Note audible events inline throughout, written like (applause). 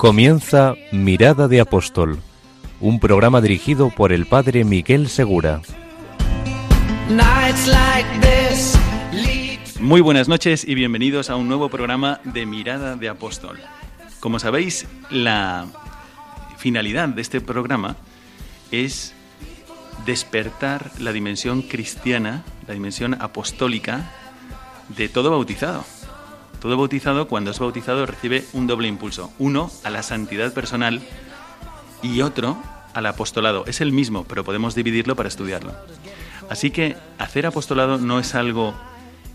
Comienza Mirada de Apóstol, un programa dirigido por el padre Miguel Segura. Muy buenas noches y bienvenidos a un nuevo programa de Mirada de Apóstol. Como sabéis, la finalidad de este programa es despertar la dimensión cristiana, la dimensión apostólica de todo bautizado. Todo bautizado, cuando es bautizado, recibe un doble impulso. Uno a la santidad personal y otro al apostolado. Es el mismo, pero podemos dividirlo para estudiarlo. Así que hacer apostolado no es algo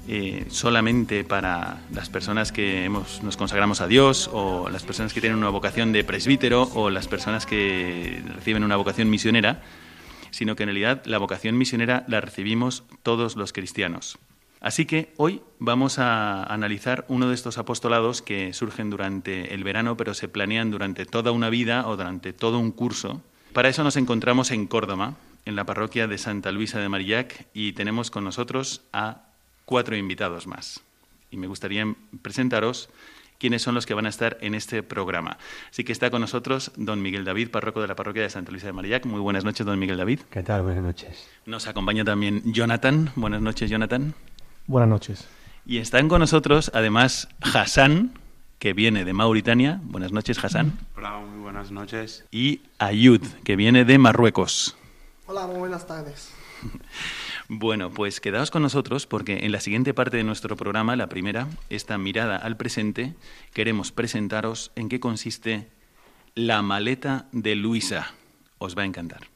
eh, solamente para las personas que nos consagramos a Dios o las personas que tienen una vocación de presbítero o las personas que reciben una vocación misionera, sino que en realidad la vocación misionera la recibimos todos los cristianos. Así que hoy vamos a analizar uno de estos apostolados que surgen durante el verano, pero se planean durante toda una vida o durante todo un curso. Para eso nos encontramos en Córdoba, en la parroquia de Santa Luisa de Marillac, y tenemos con nosotros a cuatro invitados más. Y me gustaría presentaros quiénes son los que van a estar en este programa. Así que está con nosotros don Miguel David, párroco de la parroquia de Santa Luisa de Marillac. Muy buenas noches, don Miguel David. ¿Qué tal? Buenas noches. Nos acompaña también Jonathan. Buenas noches, Jonathan. Buenas noches. Y están con nosotros, además, Hassan, que viene de Mauritania. Buenas noches, Hassan. Hola, muy buenas noches. Y Ayud, que viene de Marruecos. Hola, muy buenas tardes. (laughs) Bueno, pues quedaos con nosotros porque en la siguiente parte de nuestro programa, la primera, esta mirada al presente, queremos presentaros en qué consiste la maleta de Luisa. Os va a encantar.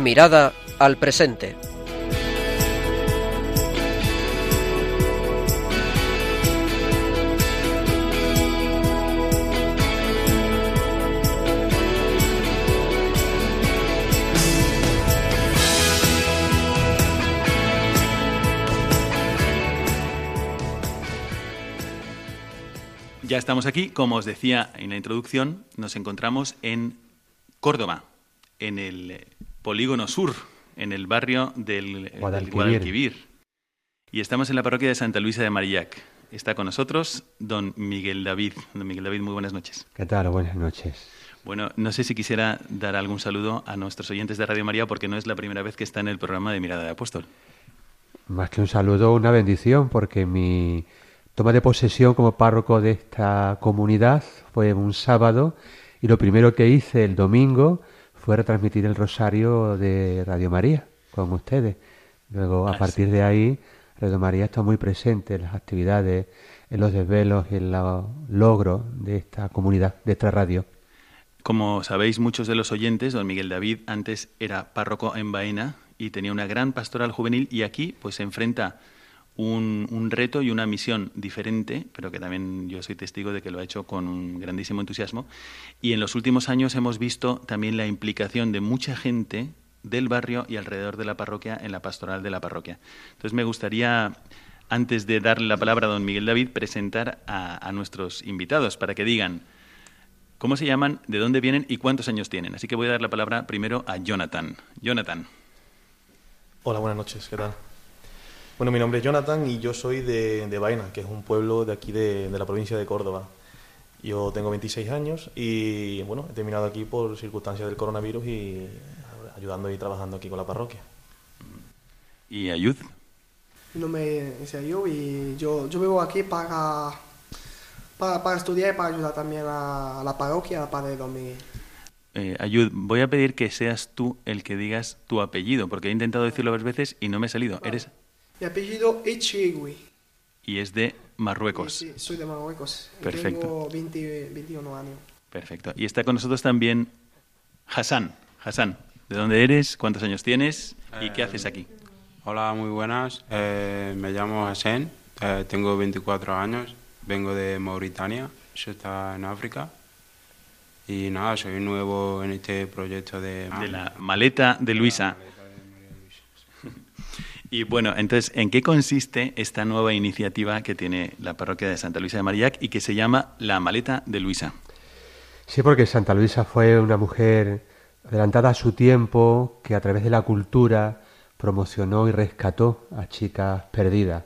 Mirada al presente. Ya estamos aquí, como os decía en la introducción, nos encontramos en Córdoba, en el polígono sur, en el barrio del, eh, del Guadalquivir. Guadalquivir. Y estamos en la parroquia de Santa Luisa de Marillac. Está con nosotros don Miguel David. Don Miguel David, muy buenas noches. ¿Qué tal? Buenas noches. Bueno, no sé si quisiera dar algún saludo a nuestros oyentes de Radio María porque no es la primera vez que está en el programa de Mirada de Apóstol. Más que un saludo, una bendición, porque mi toma de posesión como párroco de esta comunidad fue un sábado y lo primero que hice el domingo fue retransmitir el rosario de Radio María con ustedes. Luego, a Ah, partir de ahí, Radio María está muy presente en las actividades, en los desvelos y en los logros de esta comunidad, de esta radio. Como sabéis muchos de los oyentes, don Miguel David antes era párroco en Baena y tenía una gran pastoral juvenil y aquí pues se enfrenta un, reto y una misión diferente, pero que también yo soy testigo de que lo ha hecho con un grandísimo entusiasmo. Y en los últimos años hemos visto también la implicación de mucha gente del barrio y alrededor de la parroquia en la pastoral de la parroquia. Entonces me gustaría, antes de darle la palabra a don Miguel David, presentar a, a nuestros invitados para que digan cómo se llaman, de dónde vienen y cuántos años tienen. Así que voy a dar la palabra primero a Jonathan. Jonathan. Hola, buenas noches, ¿qué tal? Bueno, mi nombre es Jonathan y yo soy de, de Baena, que es un pueblo de aquí de, de la provincia de Córdoba. Yo tengo 26 años y bueno, he terminado aquí por circunstancias del coronavirus y ayudando y trabajando aquí con la parroquia. Y Ayud. Mi nombre es Ayub y yo, yo vivo aquí para, para, para estudiar y para ayudar también a, a la parroquia, al padre Don Miguel. Eh, Ayud, voy a pedir que seas tú el que digas tu apellido, porque he intentado decirlo varias veces y no me ha salido. Eres Mi apellido es Chigui. y es de Marruecos. Sí, soy de Marruecos. Perfecto. Tengo 20 21 años. Perfecto. Y está con nosotros también Hassan. Hassan, ¿de dónde eres? ¿Cuántos años tienes? ¿Y qué Eh, haces aquí? Hola, muy buenas. Eh, me llamo Hassan, eh, tengo 24 años, vengo de Mauritania, eso está en África. Y nada, soy nuevo en este proyecto de... De la maleta de Luisa. Y bueno, entonces, ¿en qué consiste esta nueva iniciativa que tiene la parroquia de Santa Luisa de Marillac y que se llama La Maleta de Luisa? Sí, porque Santa Luisa fue una mujer adelantada a su tiempo, que a través de la cultura promocionó y rescató a chicas perdidas.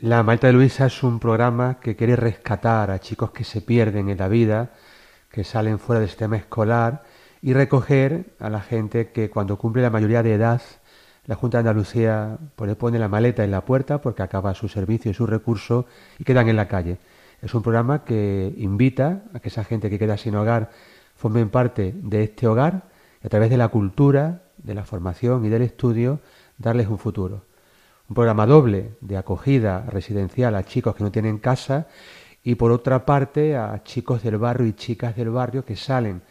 La Maleta de Luisa es un programa que quiere rescatar a chicos que se pierden en la vida, que salen fuera del sistema escolar, y recoger a la gente que cuando cumple la mayoría de edad la Junta de Andalucía pues, pone la maleta en la puerta porque acaba su servicio y su recurso y quedan en la calle. Es un programa que invita a que esa gente que queda sin hogar formen parte de este hogar y a través de la cultura, de la formación y del estudio darles un futuro. Un programa doble de acogida residencial a chicos que no tienen casa y por otra parte a chicos del barrio y chicas del barrio que salen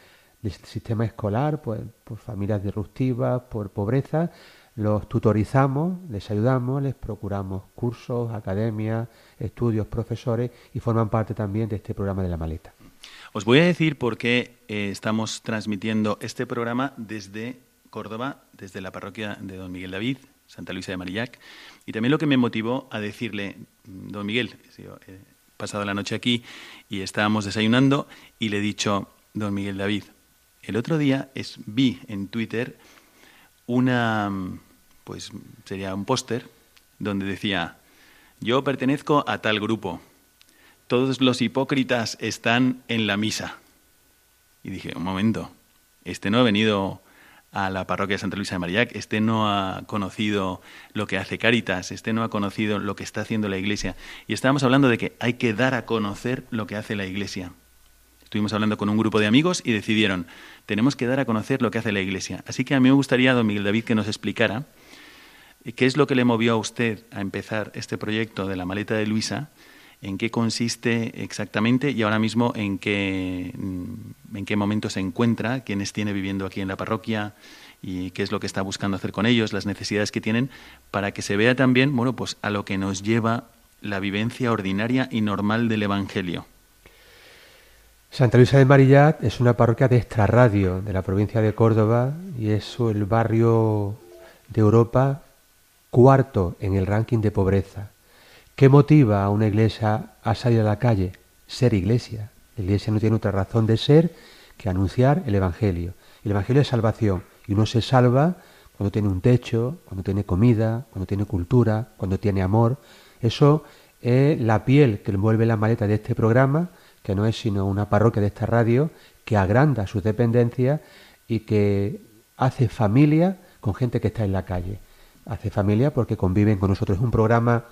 del sistema escolar pues, por familias disruptivas, por pobreza los tutorizamos, les ayudamos, les procuramos cursos, academias, estudios, profesores y forman parte también de este programa de la maleta. Os voy a decir por qué eh, estamos transmitiendo este programa desde Córdoba, desde la parroquia de Don Miguel David, Santa Luisa de Marillac, y también lo que me motivó a decirle, mm, Don Miguel, he pasado la noche aquí y estábamos desayunando y le he dicho, Don Miguel David, el otro día es, vi en Twitter una mm, pues sería un póster donde decía, yo pertenezco a tal grupo, todos los hipócritas están en la misa. Y dije, un momento, este no ha venido a la parroquia de Santa Luisa de Marillac, este no ha conocido lo que hace Caritas, este no ha conocido lo que está haciendo la Iglesia. Y estábamos hablando de que hay que dar a conocer lo que hace la Iglesia. Estuvimos hablando con un grupo de amigos y decidieron, tenemos que dar a conocer lo que hace la Iglesia. Así que a mí me gustaría, don Miguel David, que nos explicara ¿Qué es lo que le movió a usted a empezar este proyecto de la maleta de Luisa? ¿En qué consiste exactamente y ahora mismo en qué, mm, en qué momento se encuentra? ¿Quiénes tiene viviendo aquí en la parroquia? ¿Y qué es lo que está buscando hacer con ellos? Las necesidades que tienen para que se vea también, bueno, pues a lo que nos lleva la vivencia ordinaria y normal del Evangelio. Santa Luisa de Marillat es una parroquia de extrarradio de la provincia de Córdoba y es el barrio de Europa Cuarto en el ranking de pobreza. ¿Qué motiva a una iglesia a salir a la calle? Ser iglesia. La iglesia no tiene otra razón de ser que anunciar el Evangelio. El Evangelio es salvación y uno se salva cuando tiene un techo, cuando tiene comida, cuando tiene cultura, cuando tiene amor. Eso es la piel que envuelve la maleta de este programa, que no es sino una parroquia de esta radio, que agranda sus dependencias y que hace familia con gente que está en la calle hace familia porque conviven con nosotros. Es un programa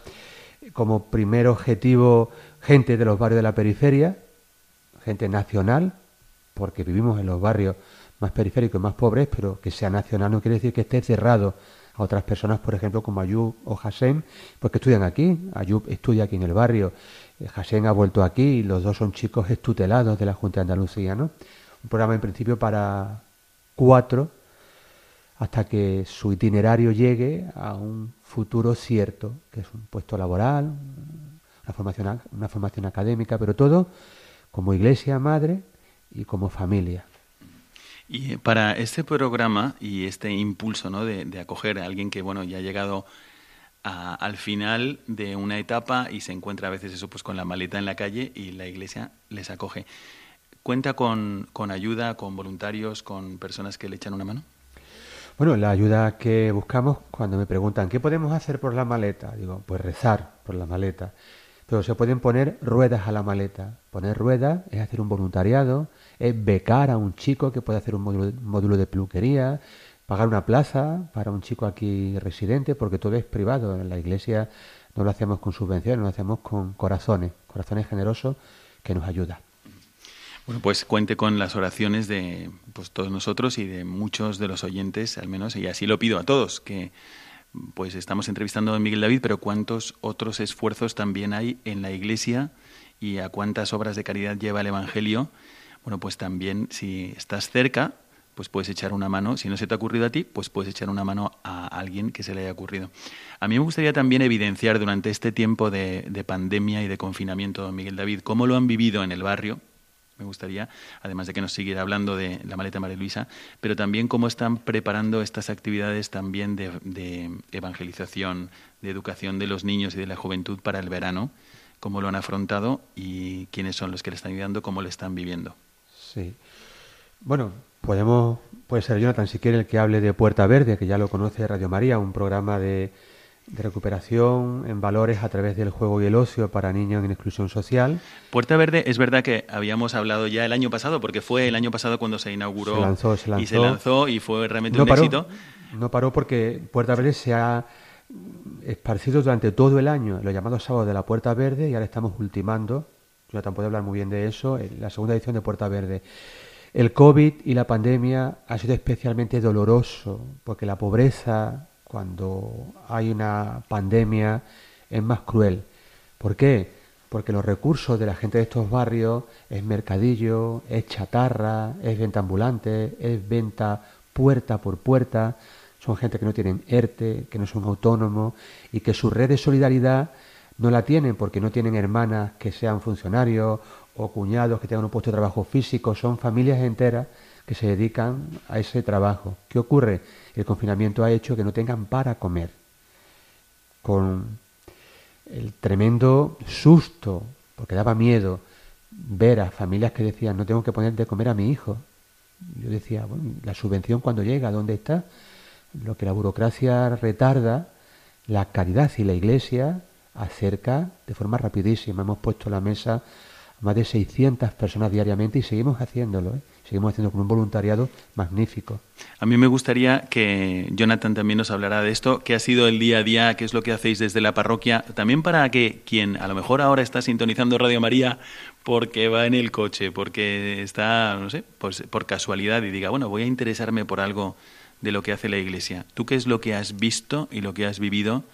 como primer objetivo gente de los barrios de la periferia, gente nacional, porque vivimos en los barrios más periféricos y más pobres, pero que sea nacional no quiere decir que esté cerrado a otras personas, por ejemplo, como Ayub o Hassan, porque estudian aquí. Ayub estudia aquí en el barrio, eh, Hassan ha vuelto aquí y los dos son chicos estutelados de la Junta de Andalucía, ¿no? Un programa en principio para cuatro hasta que su itinerario llegue a un futuro cierto, que es un puesto laboral, una formación, una formación académica, pero todo como iglesia madre y como familia. Y para este programa y este impulso ¿no? de, acoger a alguien que bueno ya ha llegado al final de una etapa y se encuentra a veces eso pues con la maleta en la calle y la iglesia les acoge. ¿Cuenta con, con ayuda, con voluntarios, con personas que le echan una mano? Bueno, la ayuda que buscamos cuando me preguntan qué podemos hacer por la maleta, digo, pues rezar por la maleta. Pero se pueden poner ruedas a la maleta. Poner ruedas es hacer un voluntariado, es becar a un chico que puede hacer un módulo, de peluquería, pagar una plaza para un chico aquí residente, porque todo es privado. En la iglesia no lo hacemos con subvenciones, lo hacemos con corazones, corazones generosos que nos ayudan. Bueno, pues cuente con las oraciones de pues, todos nosotros y de muchos de los oyentes, al menos, y así lo pido a todos, que pues estamos entrevistando a Miguel David, pero cuántos otros esfuerzos también hay en la Iglesia y a cuántas obras de caridad lleva el Evangelio. Bueno, pues también si estás cerca, pues puedes echar una mano. Si no se te ha ocurrido a ti, pues puedes echar una mano a alguien que se le haya ocurrido. A mí me gustaría también evidenciar durante este tiempo de, de pandemia y de confinamiento, don Miguel David, cómo lo han vivido en el barrio, me gustaría, además de que nos siguiera hablando de la maleta María Luisa, pero también cómo están preparando estas actividades también de, de, evangelización, de educación de los niños y de la juventud para el verano, cómo lo han afrontado y quiénes son los que le están ayudando, cómo lo están viviendo. Sí. Bueno, podemos, puede ser Jonathan si quiere el que hable de Puerta Verde, que ya lo conoce Radio María, un programa de, de recuperación en valores a través del juego y el ocio para niños en exclusión social. Puerta Verde es verdad que habíamos hablado ya el año pasado, porque fue el año pasado cuando se inauguró Se lanzó, se lanzó. y se lanzó y fue realmente No un paró, éxito. no paró porque Puerta Verde se ha esparcido durante todo el año, los llamados sábados de la Puerta Verde, y ahora estamos ultimando, Jonathan puede hablar muy bien de eso, en la segunda edición de Puerta Verde. El COVID y la pandemia ha sido especialmente doloroso, porque la pobreza, cuando hay una pandemia, es más cruel. ¿Por qué? Porque los recursos de la gente de estos barrios es mercadillo, es chatarra, es venta ambulante, es venta puerta por puerta, son gente que no tienen ERTE, que no son autónomos y que su red de solidaridad no la tienen porque no tienen hermanas que sean funcionarios o cuñados que tengan un puesto de trabajo físico, son familias enteras que se dedican a ese trabajo. ¿Qué ocurre? El confinamiento ha hecho que no tengan para comer. Con el tremendo susto, porque daba miedo ver a familias que decían, no tengo que poner de comer a mi hijo. Yo decía, bueno, la subvención cuando llega, ¿dónde está? Lo que la burocracia retarda, la caridad y la iglesia acerca de forma rapidísima. Hemos puesto la mesa a más de 600 personas diariamente y seguimos haciéndolo. ¿eh? Seguimos haciendo con un voluntariado magnífico. A mí me gustaría que Jonathan también nos hablara de esto, qué ha sido el día a día, qué es lo que hacéis desde la parroquia, también para que quien a lo mejor ahora está sintonizando Radio María porque va en el coche, porque está, no sé, pues por casualidad y diga, bueno, voy a interesarme por algo de lo que hace la Iglesia. ¿Tú qué es lo que has visto y lo que has vivido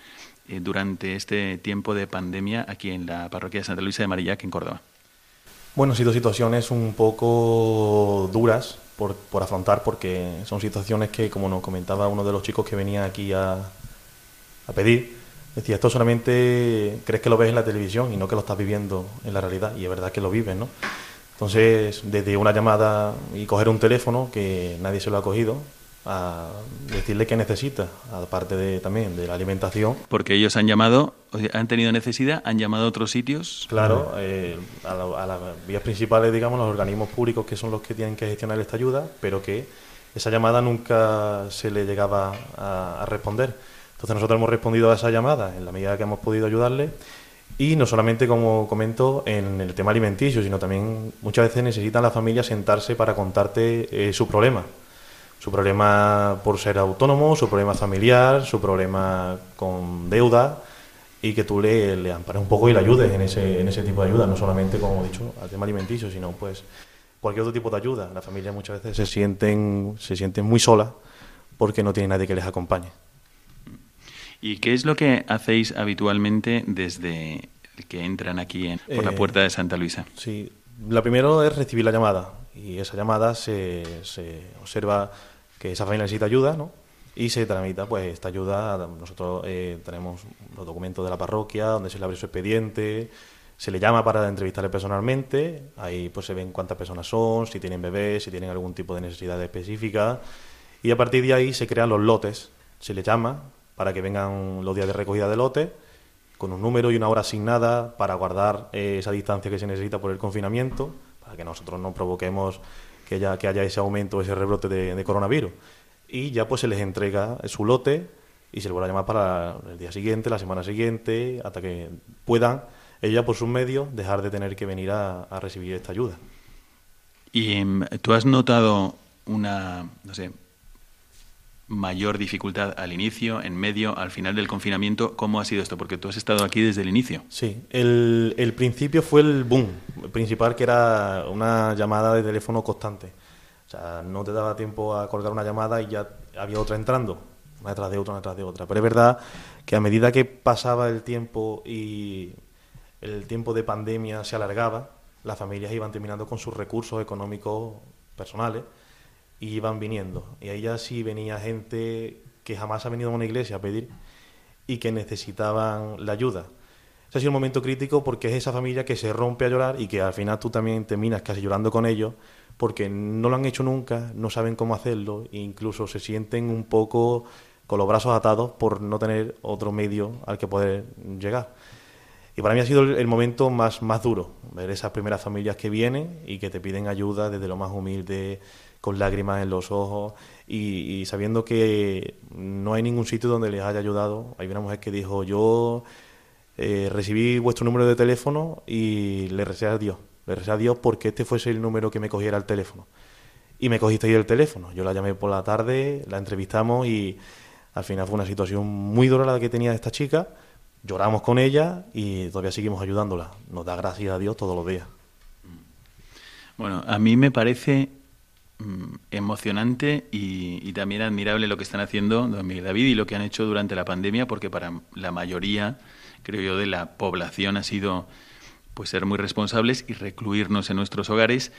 eh, durante este tiempo de pandemia aquí en la parroquia de Santa Luisa de Marillac, en Córdoba? Bueno, han sido situaciones un poco duras por, por afrontar porque son situaciones que, como nos comentaba uno de los chicos que venía aquí a, a pedir, decía, esto solamente crees que lo ves en la televisión y no que lo estás viviendo en la realidad. Y es verdad que lo vives, ¿no? Entonces, desde una llamada y coger un teléfono, que nadie se lo ha cogido, a decirle que necesita, aparte de también de la alimentación. Porque ellos han llamado, han tenido necesidad, han llamado a otros sitios. Claro, eh, a, la- a las vías principales, digamos, los organismos públicos que son los que tienen que gestionar esta ayuda, pero que esa llamada nunca se le llegaba a, a responder. Entonces nosotros hemos respondido a esa llamada en la medida que hemos podido ayudarle y no solamente, como comento, en el tema alimenticio, sino también muchas veces necesitan las familias sentarse para contarte eh, su problema. Su problema por ser autónomo, su problema familiar, su problema con deuda y que tú le, le ampares un poco y le ayudes en ese, en ese tipo de ayuda, no solamente, como he dicho, al tema alimenticio, sino pues cualquier otro tipo de ayuda. Las familias muchas veces se sienten, se sienten muy solas porque no tienen nadie que les acompañe. ¿Y qué es lo que hacéis habitualmente desde que entran aquí en- por la Eh, puerta de Santa Luisa? Sí, la primero es recibir la llamada y esa llamada se, se observa que esa familia necesita ayuda, ¿no? Y se tramita, pues, esta ayuda. Nosotros eh, tenemos los documentos de la parroquia donde se le abre su expediente, se le llama para entrevistarle personalmente, ahí pues se ven cuántas personas son, si tienen bebés, si tienen algún tipo de necesidad específica y a partir de ahí se crean los lotes, se les llama para que vengan los días de recogida de lotes con un número y una hora asignada para guardar eh, esa distancia que se necesita por el confinamiento, para que nosotros no provoquemos que haya, que haya ese aumento, ese rebrote de, de coronavirus. Y ya pues se les entrega su lote y se les vuelve a llamar para el día siguiente, la semana siguiente, hasta que puedan ella por sus medios dejar de tener que venir a, a recibir esta ayuda. ¿Y em, tú has notado una, no sé, mayor dificultad al inicio, en medio, al final del confinamiento? ¿Cómo ha sido esto? Porque tú has estado aquí desde el inicio. Sí, el, el principio fue el boom principal, que era una llamada de teléfono constante. O sea, no te daba tiempo a colgar una llamada y ya había otra entrando, una detrás de otra, una detrás de otra. Pero es verdad que a medida que pasaba el tiempo y el tiempo de pandemia se alargaba, las familias iban terminando con sus recursos económicos personales y iban viniendo. Y ahí ya sí venía gente que jamás ha venido a una iglesia a pedir y que necesitaban la ayuda. Ese ha sido un momento crítico porque es esa familia que se rompe a llorar y que al final tú también terminas casi llorando con ellos porque no lo han hecho nunca, no saben cómo hacerlo e incluso se sienten un poco con los brazos atados por no tener otro medio al que poder llegar. Y para mí ha sido el momento más, más duro, ver esas primeras familias que vienen y que te piden ayuda desde lo más humilde, con lágrimas en los ojos y, sabiendo que no hay ningún sitio donde les haya ayudado. Hay una mujer que dijo, yo eh, recibí vuestro número de teléfono y le recé a Dios. Le recé a Dios porque este fuese el número que me cogiera el teléfono. Y me cogiste ahí el teléfono. Yo la llamé por la tarde, la entrevistamos y al final fue una situación muy dura la que tenía esta chica. Lloramos con ella y todavía seguimos ayudándola. Nos da gracias a Dios todos los días. Bueno, a mí me parece Mm, emocionante y, también admirable lo que están haciendo don Miguel David y lo que han hecho durante la pandemia, porque para la mayoría, creo yo, de la población ha sido pues ser muy responsables y recluirnos en nuestros hogares.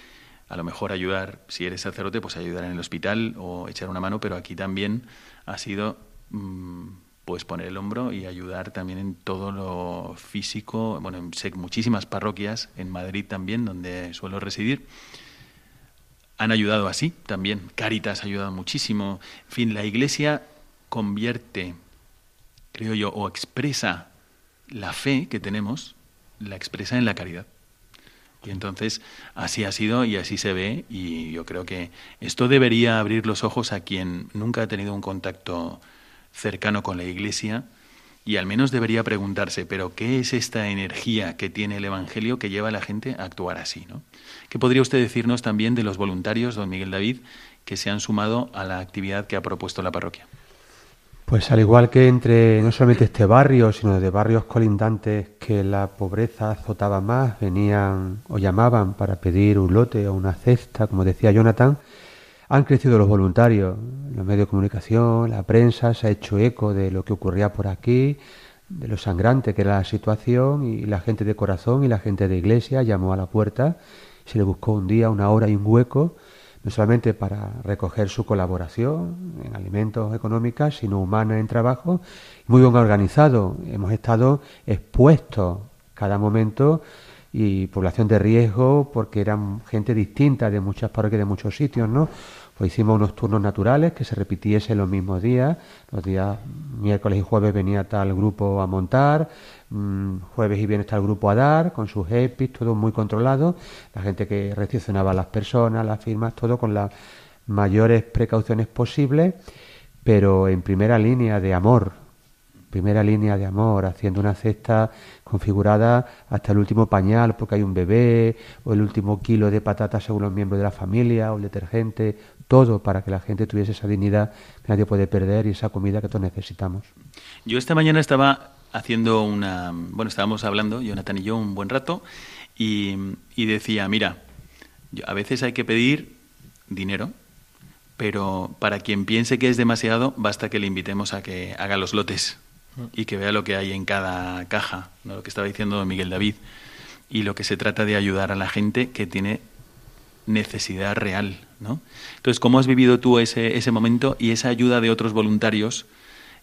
A lo mejor ayudar, si eres sacerdote, pues ayudar en el hospital o echar una mano, pero aquí también ha sido mm, pues poner el hombro y ayudar también en todo lo físico. Bueno, sé muchísimas parroquias, en Madrid también, donde suelo residir han ayudado así también. Caritas ha ayudado muchísimo. En fin, la Iglesia convierte, creo yo, o expresa la fe que tenemos, la expresa en la caridad. Y entonces así ha sido y así se ve y yo creo que esto debería abrir los ojos a quien nunca ha tenido un contacto cercano con la Iglesia y al menos debería preguntarse, pero ¿qué es esta energía que tiene el Evangelio que lleva a la gente a actuar así? ¿no? ¿Qué podría usted decirnos también de los voluntarios, don Miguel David, que se han sumado a la actividad que ha propuesto la parroquia? Pues al igual que entre no solamente este barrio, sino de barrios colindantes que la pobreza azotaba más, venían o llamaban para pedir un lote o una cesta, como decía Jonathan, han crecido los voluntarios, los medios de comunicación, la prensa se ha hecho eco de lo que ocurría por aquí, de lo sangrante que era la situación y la gente de corazón y la gente de iglesia llamó a la puerta, se le buscó un día, una hora y un hueco, no solamente para recoger su colaboración en alimentos económicos, sino humana en trabajo, muy bien organizado. Hemos estado expuestos cada momento y población de riesgo porque eran gente distinta de muchas parroquias de muchos sitios, ¿no? Pues hicimos unos turnos naturales que se repitiesen los mismos días. Los días miércoles y jueves venía tal grupo a montar, mm, jueves y viernes tal grupo a dar, con sus EPIs, todo muy controlado. La gente que recepcionaba a las personas, las firmas, todo con las mayores precauciones posibles, pero en primera línea de amor, primera línea de amor, haciendo una cesta configurada hasta el último pañal porque hay un bebé, o el último kilo de patatas según los miembros de la familia, o el detergente, todo para que la gente tuviese esa dignidad que nadie puede perder y esa comida que todos necesitamos. Yo esta mañana estaba haciendo una, bueno, estábamos hablando, Jonathan y yo, un buen rato, y, y decía, mira, a veces hay que pedir dinero, pero para quien piense que es demasiado, basta que le invitemos a que haga los lotes y que vea lo que hay en cada caja, lo que estaba diciendo Miguel David, y lo que se trata de ayudar a la gente que tiene necesidad real. ¿no? Entonces, ¿cómo has vivido tú ese, ese momento y esa ayuda de otros voluntarios?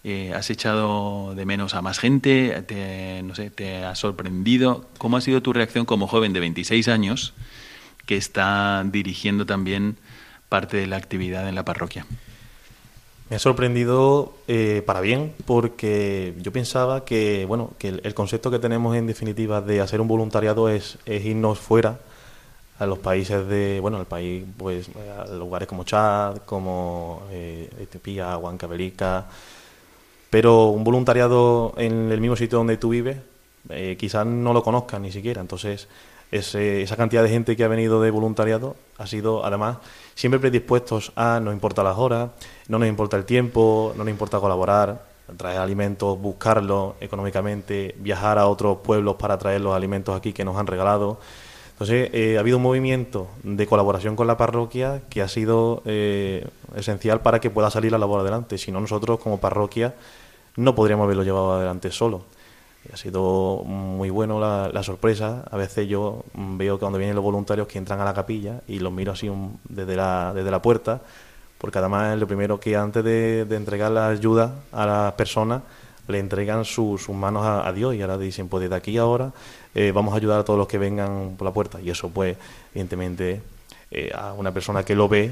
Eh, ¿Has echado de menos a más gente? Te, no sé, ¿Te ha sorprendido? ¿Cómo ha sido tu reacción como joven de 26 años que está dirigiendo también parte de la actividad en la parroquia? Me ha sorprendido eh, para bien porque yo pensaba que bueno que el, concepto que tenemos en definitiva de hacer un voluntariado es, irnos fuera a los países de bueno al país pues a lugares como Chad como eh, Etiopía Huancavelica pero un voluntariado en el mismo sitio donde tú vives eh, quizás no lo conozcas ni siquiera. Entonces esa cantidad de gente que ha venido de voluntariado ha sido además siempre predispuestos a no importa las horas, no nos importa el tiempo, no nos importa colaborar, traer alimentos, buscarlos económicamente, viajar a otros pueblos para traer los alimentos aquí que nos han regalado. Entonces, eh, ha habido un movimiento de colaboración con la parroquia que ha sido eh, esencial para que pueda salir la labor adelante. Si no, nosotros como parroquia no podríamos haberlo llevado adelante solo. Ha sido muy bueno la, sorpresa. A veces yo veo que cuando vienen los voluntarios que entran a la capilla y los miro así desde, la, desde la puerta, porque además lo primero que antes de, entregar la ayuda a las personas, le entregan sus manos a, Dios y ahora dicen, pues desde aquí ahora eh, vamos a ayudar a todos los que vengan por la puerta. Y eso, pues, evidentemente, eh, a una persona que lo ve,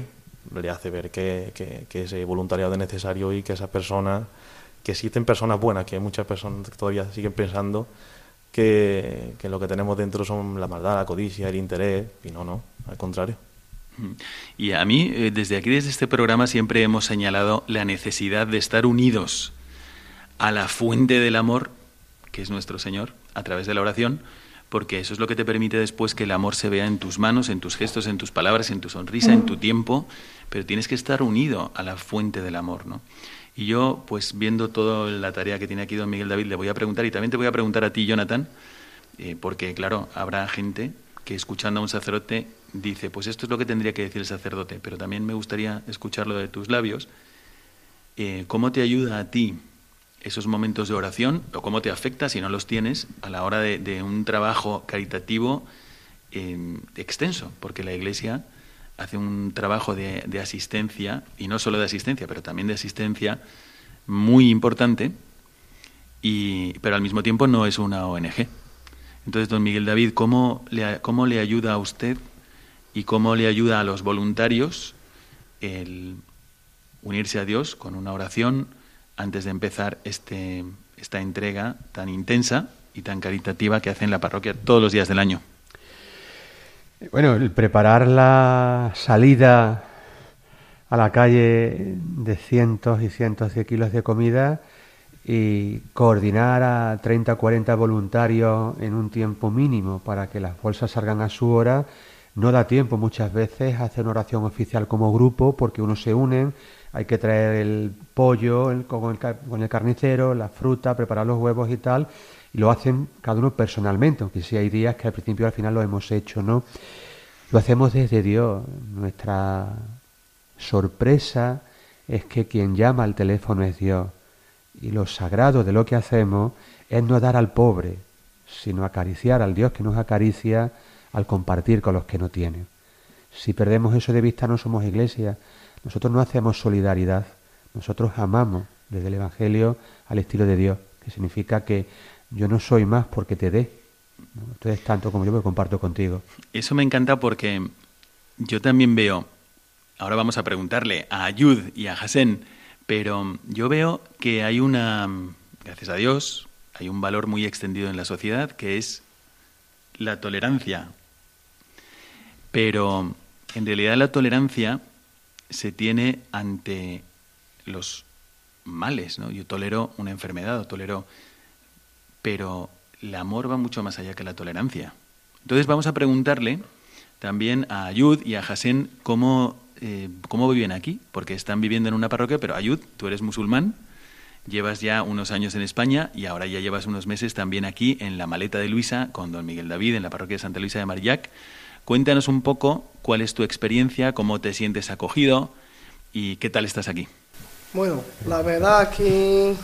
le hace ver que, que, ese voluntariado es necesario y que esas personas, que existen personas buenas, que muchas personas todavía siguen pensando que, que lo que tenemos dentro son la maldad, la codicia, el interés, y no, no, al contrario. Y a mí, eh, desde aquí, desde este programa, siempre hemos señalado la necesidad de estar unidos a la fuente del amor, que es nuestro Señor, a través de la oración, porque eso es lo que te permite después que el amor se vea en tus manos, en tus gestos, en tus palabras, en tu sonrisa, en tu tiempo, pero tienes que estar unido a la fuente del amor, ¿no? Y yo, pues viendo toda la tarea que tiene aquí don Miguel David, le voy a preguntar, y también te voy a preguntar a ti, Jonathan, eh, porque claro, habrá gente que escuchando a un sacerdote dice, pues esto es lo que tendría que decir el sacerdote, pero también me gustaría escucharlo de tus labios. Eh, ¿Cómo te ayuda a ti esos momentos de oración o cómo te afecta, si no los tienes, a la hora de, un trabajo caritativo eh, extenso? Porque la Iglesia hace un trabajo de, asistencia, y no solo de asistencia, pero también de asistencia muy importante, y, pero al mismo tiempo no es una ONG. Entonces, don Miguel David, ¿cómo le, cómo le ayuda a usted y cómo le ayuda a los voluntarios el unirse a Dios con una oración antes de empezar este, esta entrega tan intensa y tan caritativa que hace en la parroquia todos los días del año. Bueno, el preparar la salida a la calle de cientos y cientos de kilos de comida y coordinar a 30 o 40 voluntarios en un tiempo mínimo para que las bolsas salgan a su hora no da tiempo muchas veces a hacer una oración oficial como grupo porque uno se unen, hay que traer el pollo con, el, carnicero, la fruta, preparar los huevos y tal, y lo hacen cada uno personalmente, aunque sí hay días que al principio y al final lo hemos hecho, ¿no? Lo hacemos desde Dios. Nuestra sorpresa es que quien llama al teléfono es Dios. Y lo sagrado de lo que hacemos es no dar al pobre, sino acariciar al Dios que nos acaricia al compartir con los que no tienen. Si perdemos eso de vista no somos iglesia, nosotros no hacemos solidaridad, nosotros amamos desde el Evangelio al estilo de Dios, que significa que yo no soy más porque te dé, entonces tanto como yo me comparto contigo. Eso me encanta porque yo también veo, ahora vamos a preguntarle a Ayud y a Hasen, pero yo veo que hay una, gracias a Dios, hay un valor muy extendido en la sociedad que es la tolerancia pero en realidad la tolerancia se tiene ante los males, ¿no? Yo tolero una enfermedad, o tolero... Pero el amor va mucho más allá que la tolerancia. Entonces vamos a preguntarle también a Ayud y a Hasen cómo, eh, cómo viven aquí, porque están viviendo en una parroquia, pero Ayud, tú eres musulmán, llevas ya unos años en España y ahora ya llevas unos meses también aquí en la maleta de Luisa con don Miguel David en la parroquia de Santa Luisa de Marillac. Cuéntanos un poco cuál es tu experiencia, cómo te sientes acogido y qué tal estás aquí. Bueno, la verdad que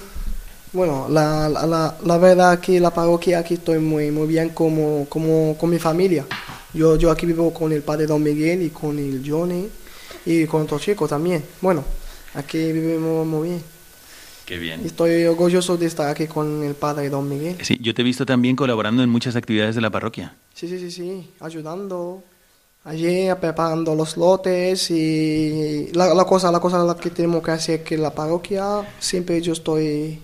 bueno, la, la, la, verdad que la parroquia aquí estoy muy, muy bien como, como con mi familia. Yo, yo aquí vivo con el padre Don Miguel y con el Johnny y con otros chicos también. Bueno, aquí vivimos muy bien. Qué bien. Estoy orgulloso de estar aquí con el padre Don Miguel. Sí, yo te he visto también colaborando en muchas actividades de la parroquia. Sí, sí, sí, sí, ayudando. Allí preparando los lotes y la, la cosa, la cosa la que tenemos que hacer que la parroquia siempre yo estoy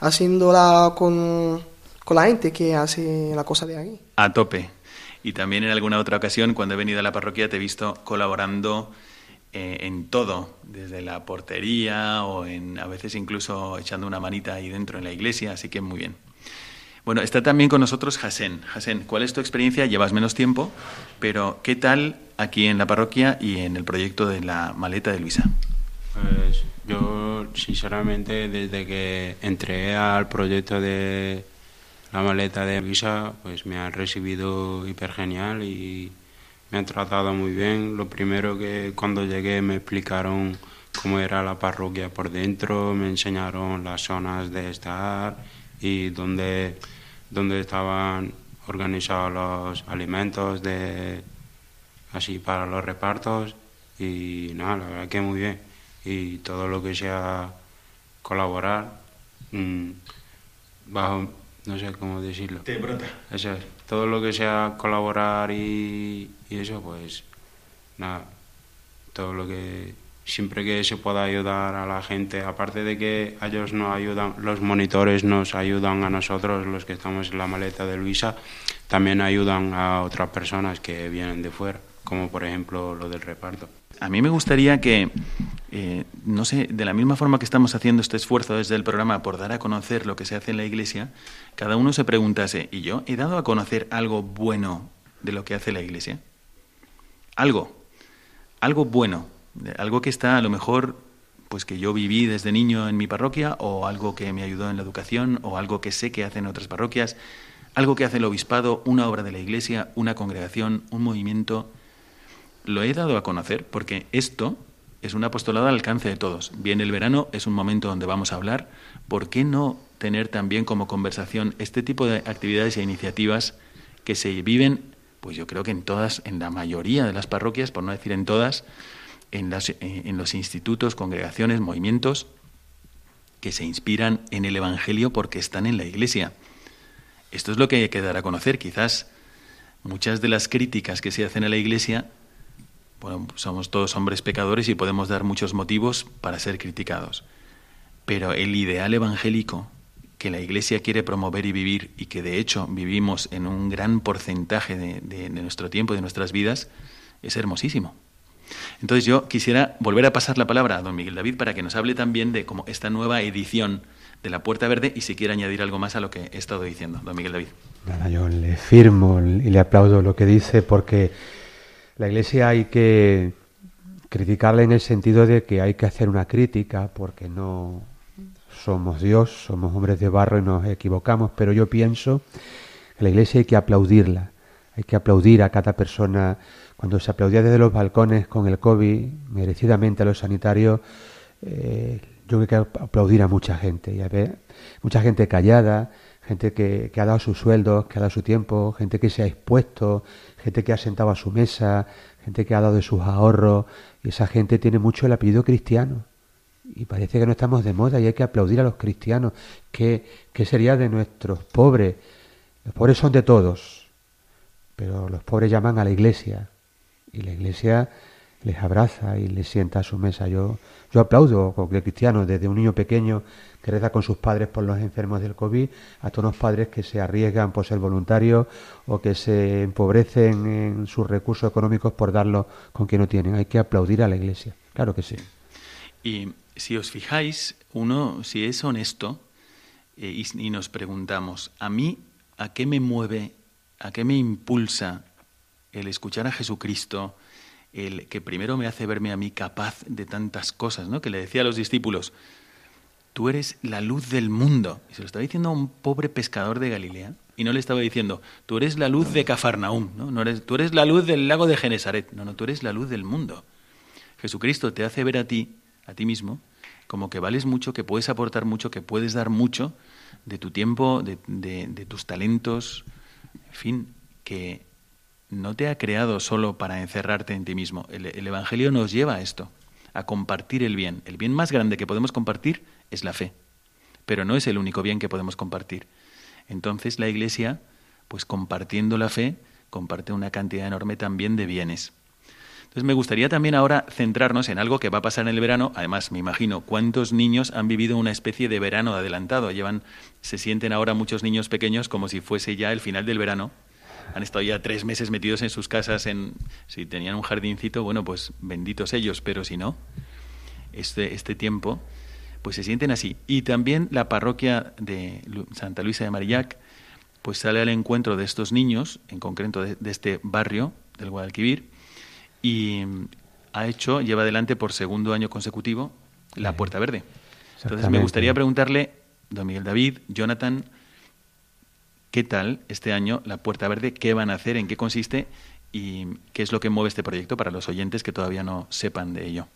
haciéndola con, con la gente que hace la cosa de ahí. A tope. Y también en alguna otra ocasión, cuando he venido a la parroquia, te he visto colaborando eh, en todo, desde la portería o en, a veces incluso echando una manita ahí dentro en la iglesia, así que muy bien. Bueno, está también con nosotros Hasen. Hasen, ¿cuál es tu experiencia? Llevas menos tiempo, pero ¿qué tal aquí en la parroquia y en el proyecto de la maleta de Luisa? Pues yo, sinceramente, desde que entré al proyecto de la maleta de Luisa, pues me han recibido hiper genial y me han tratado muy bien. Lo primero que cuando llegué me explicaron cómo era la parroquia por dentro, me enseñaron las zonas de estar y dónde, dónde estaban organizados los alimentos de, así para los repartos y nada, la verdad que muy bien. Y todo lo que sea colaborar, mm, bajo, no sé cómo decirlo. Te brota. Eso es, todo lo que sea colaborar y, eso, pues nada, todo lo que siempre que se pueda ayudar a la gente, aparte de que ellos nos ayudan, los monitores nos ayudan a nosotros, los que estamos en la maleta de Luisa, también ayudan a otras personas que vienen de fuera, como por ejemplo lo del reparto. A mí me gustaría que, eh, no sé, de la misma forma que estamos haciendo este esfuerzo desde el programa por dar a conocer lo que se hace en la Iglesia, cada uno se preguntase, ¿y yo he dado a conocer algo bueno de lo que hace la Iglesia? Algo, algo bueno, algo que está a lo mejor pues que yo viví desde niño en mi parroquia o algo que me ayudó en la educación o algo que sé que hacen otras parroquias, algo que hace el obispado, una obra de la iglesia, una congregación, un movimiento. Lo he dado a conocer porque esto es un apostolado al alcance de todos. Viene el verano, es un momento donde vamos a hablar. ¿Por qué no tener también como conversación este tipo de actividades e iniciativas que se viven, pues yo creo que en todas, en la mayoría de las parroquias, por no decir en todas, en, las, eh, en los institutos, congregaciones, movimientos que se inspiran en el Evangelio porque están en la Iglesia. Esto es lo que hay que dar a conocer. Quizás muchas de las críticas que se hacen a la Iglesia, bueno, somos todos hombres pecadores y podemos dar muchos motivos para ser criticados. Pero el ideal evangélico que la Iglesia quiere promover y vivir y que de hecho vivimos en un gran porcentaje de, de, de nuestro tiempo, de nuestras vidas, es hermosísimo. Entonces yo quisiera volver a pasar la palabra a don Miguel David para que nos hable también de como esta nueva edición de la Puerta Verde y si quiere añadir algo más a lo que he estado diciendo, don Miguel David. Nada, yo le firmo y le aplaudo lo que dice porque la Iglesia hay que criticarla en el sentido de que hay que hacer una crítica porque no somos Dios, somos hombres de barro y nos equivocamos, pero yo pienso que la Iglesia hay que aplaudirla, hay que aplaudir a cada persona cuando se aplaudía desde los balcones con el COVID, merecidamente a los sanitarios, eh, yo creo que aplaudir a mucha gente. Y ver, mucha gente callada, gente que, que, ha dado sus sueldos, que ha dado su tiempo, gente que se ha expuesto, gente que ha sentado a su mesa, gente que ha dado de sus ahorros. Y esa gente tiene mucho el apellido cristiano. Y parece que no estamos de moda y hay que aplaudir a los cristianos. ¿Qué, qué sería de nuestros pobres? Los pobres son de todos, pero los pobres llaman a la iglesia y la iglesia les abraza y les sienta a su mesa. Yo, yo aplaudo el cristiano, desde un niño pequeño que reza con sus padres por los enfermos del COVID, a todos los padres que se arriesgan por ser voluntarios o que se empobrecen en sus recursos económicos por darlos con quien no tienen. Hay que aplaudir a la iglesia, claro que sí. Y si os fijáis, uno, si es honesto eh, y, y nos preguntamos, ¿a mí a qué me mueve, a qué me impulsa el escuchar a Jesucristo, el que primero me hace verme a mí capaz de tantas cosas, ¿no? Que le decía a los discípulos, tú eres la luz del mundo. Y se lo estaba diciendo a un pobre pescador de Galilea. Y no le estaba diciendo, tú eres la luz de Cafarnaúm, ¿no? eres, tú eres la luz del lago de Genesaret. No, no, tú eres la luz del mundo. Jesucristo te hace ver a ti, a ti mismo, como que vales mucho, que puedes aportar mucho, que puedes dar mucho de tu tiempo, de, de tus talentos, en fin, que no te ha creado solo para encerrarte en ti mismo. El, el, Evangelio nos lleva a esto, a compartir el bien. El bien más grande que podemos compartir es la fe, pero no es el único bien que podemos compartir. Entonces la Iglesia, pues compartiendo la fe, comparte una cantidad enorme también de bienes. Entonces me gustaría también ahora centrarnos en algo que va a pasar en el verano. Además, me imagino cuántos niños han vivido una especie de verano adelantado. Llevan, se sienten ahora muchos niños pequeños como si fuese ya el final del verano han estado ya tres meses metidos en sus casas. En, si tenían un jardincito, bueno, pues benditos ellos, pero si no, este, este tiempo, pues se sienten así. Y también la parroquia de Santa Luisa de Marillac, pues sale al encuentro de estos niños, en concreto de, de este barrio del Guadalquivir, y ha hecho, lleva adelante por segundo año consecutivo la Puerta Verde. Entonces me gustaría preguntarle, don Miguel David, Jonathan, ¿Qué tal este año la Puerta Verde? ¿Qué van a hacer? ¿En qué consiste? ¿Y qué es lo que mueve este proyecto para los oyentes que todavía no sepan de ello?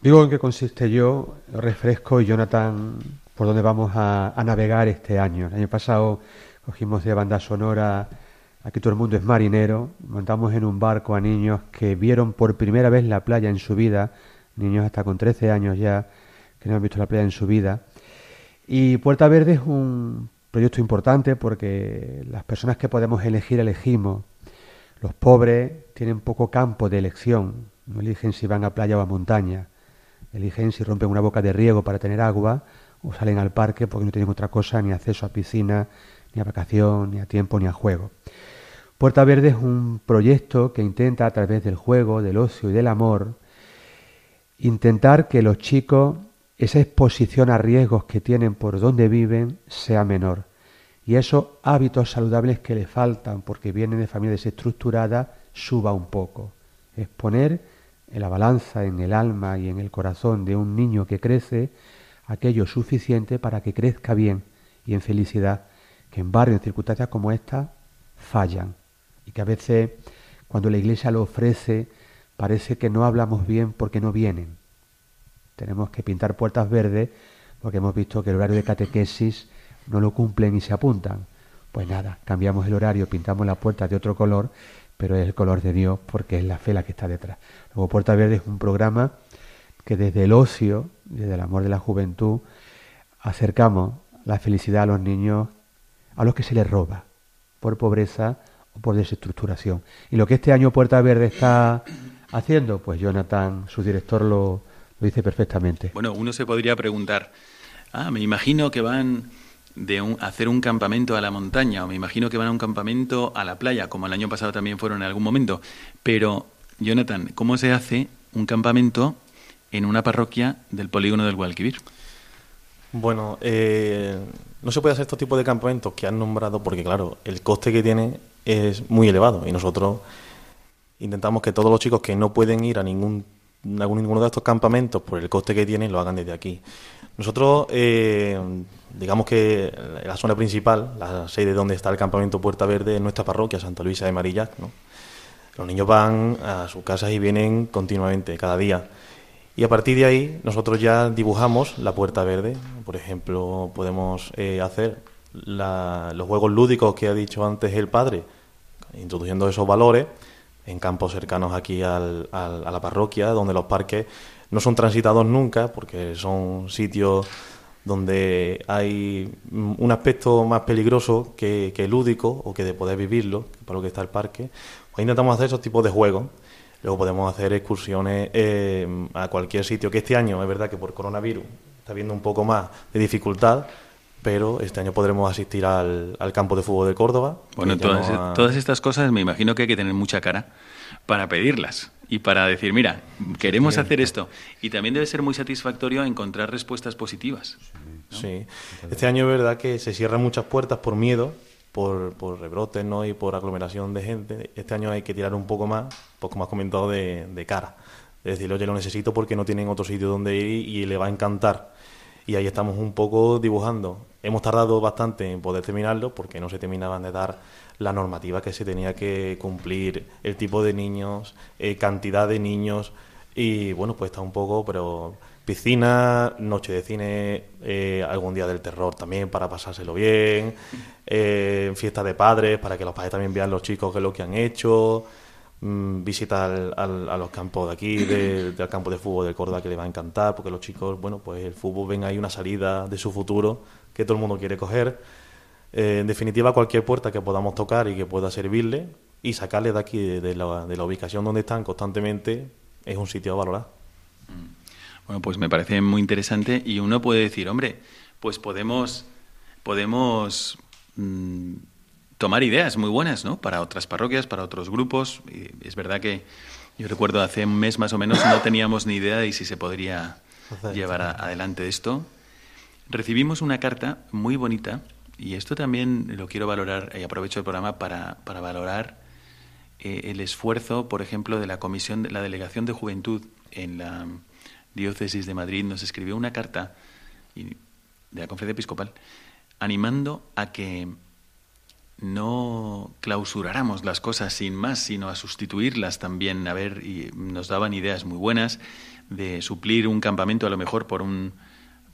Digo en qué consiste yo, refresco y Jonathan, por dónde vamos a, a navegar este año. El año pasado cogimos de banda sonora Aquí todo el mundo es marinero. Montamos en un barco a niños que vieron por primera vez la playa en su vida, niños hasta con 13 años ya, que no han visto la playa en su vida. Y Puerta Verde es un proyecto importante porque las personas que podemos elegir elegimos. Los pobres tienen poco campo de elección, no eligen si van a playa o a montaña, eligen si rompen una boca de riego para tener agua o salen al parque porque no tienen otra cosa, ni acceso a piscina, ni a vacación, ni a tiempo, ni a juego. Puerta Verde es un proyecto que intenta a través del juego, del ocio y del amor, intentar que los chicos, esa exposición a riesgos que tienen por donde viven, sea menor. Y esos hábitos saludables que le faltan porque vienen de familias desestructuradas, suba un poco. Es poner en la balanza, en el alma y en el corazón de un niño que crece aquello suficiente para que crezca bien y en felicidad, que en barrios, en circunstancias como esta, fallan y que a veces cuando la iglesia lo ofrece parece que no hablamos bien porque no vienen. Tenemos que pintar puertas verdes porque hemos visto que el horario de catequesis no lo cumplen y se apuntan. Pues nada, cambiamos el horario, pintamos las puertas de otro color, pero es el color de Dios porque es la fe la que está detrás. Luego Puerta Verde es un programa que desde el ocio, desde el amor de la juventud, acercamos la felicidad a los niños, a los que se les roba, por pobreza, o por desestructuración. Y lo que este año Puerta Verde está haciendo, pues Jonathan, su director, lo, lo dice perfectamente. Bueno, uno se podría preguntar, ah, me imagino que van de a hacer un campamento a la montaña, o me imagino que van a un campamento a la playa, como el año pasado también fueron en algún momento. Pero, Jonathan, ¿cómo se hace un campamento en una parroquia del polígono del Guadalquivir? Bueno, eh, no se puede hacer estos tipos de campamentos que han nombrado porque, claro, el coste que tiene es muy elevado y nosotros intentamos que todos los chicos que no pueden ir a ningún ninguno de estos campamentos por el coste que tienen lo hagan desde aquí. Nosotros, eh, digamos que la zona principal, la sede donde está el campamento Puerta Verde, es nuestra parroquia, Santa Luisa de Marillac. Los niños van a sus casas y vienen continuamente, cada día. Y a partir de ahí, nosotros ya dibujamos la Puerta Verde. Por ejemplo, podemos eh, hacer los juegos lúdicos que ha dicho antes el padre, introduciendo esos valores en campos cercanos aquí al, a la parroquia, donde los parques no son transitados nunca, porque son sitios donde hay un aspecto más peligroso que, lúdico o que de poder vivirlo, para lo que está el parque. Pues intentamos hacer esos tipos de juegos. Luego podemos hacer excursiones eh, a cualquier sitio, que este año es verdad que por coronavirus está habiendo un poco más de dificultad, pero este año podremos asistir al, campo de fútbol de Córdoba. Bueno, todas, todas estas cosas me imagino que hay que tener mucha cara para pedirlas y para decir, mira, queremos hacer esto. Y también debe ser muy satisfactorio encontrar respuestas positivas. Sí, este año es verdad que se cierran muchas puertas por miedo, por, por rebrotes ¿no? y por aglomeración de gente. Este año hay que tirar un poco más, pues como has comentado, de, de cara. Es decir, oye, lo necesito porque no tienen otro sitio donde ir y le va a encantar. Y ahí estamos un poco dibujando. Hemos tardado bastante en poder terminarlo porque no se terminaban de dar la normativa que se tenía que cumplir, el tipo de niños, eh, cantidad de niños. Y bueno, pues está un poco, pero piscina, noche de cine, eh, algún día del terror también para pasárselo bien, eh, fiesta de padres para que los padres también vean los chicos que es lo que han hecho, mm, visita a los campos de aquí, (coughs) del campo de fútbol de Córdoba que le va a encantar porque los chicos, bueno, pues el fútbol ven ahí una salida de su futuro que todo el mundo quiere coger. Eh, en definitiva, cualquier puerta que podamos tocar y que pueda servirle y sacarle de aquí, de, la, de la, ubicación donde están constantemente, es un sitio a valorar. Mm. Bueno, pues me parece muy interesante y uno puede decir, hombre, pues podemos, podemos mm, tomar ideas muy buenas, ¿no? Para otras parroquias, para otros grupos. Y es verdad que yo recuerdo hace un mes más o menos no teníamos ni idea de si se podría llevar adelante esto Recibimos una carta muy bonita y esto también lo quiero valorar y aprovecho el programa para, para valorar eh, el esfuerzo, por ejemplo, de la comisión, de la delegación de juventud en la diócesis de Madrid nos escribió una carta de la conferencia episcopal animando a que no clausuráramos las cosas sin más, sino a sustituirlas también. A ver, y nos daban ideas muy buenas de suplir un campamento a lo mejor por un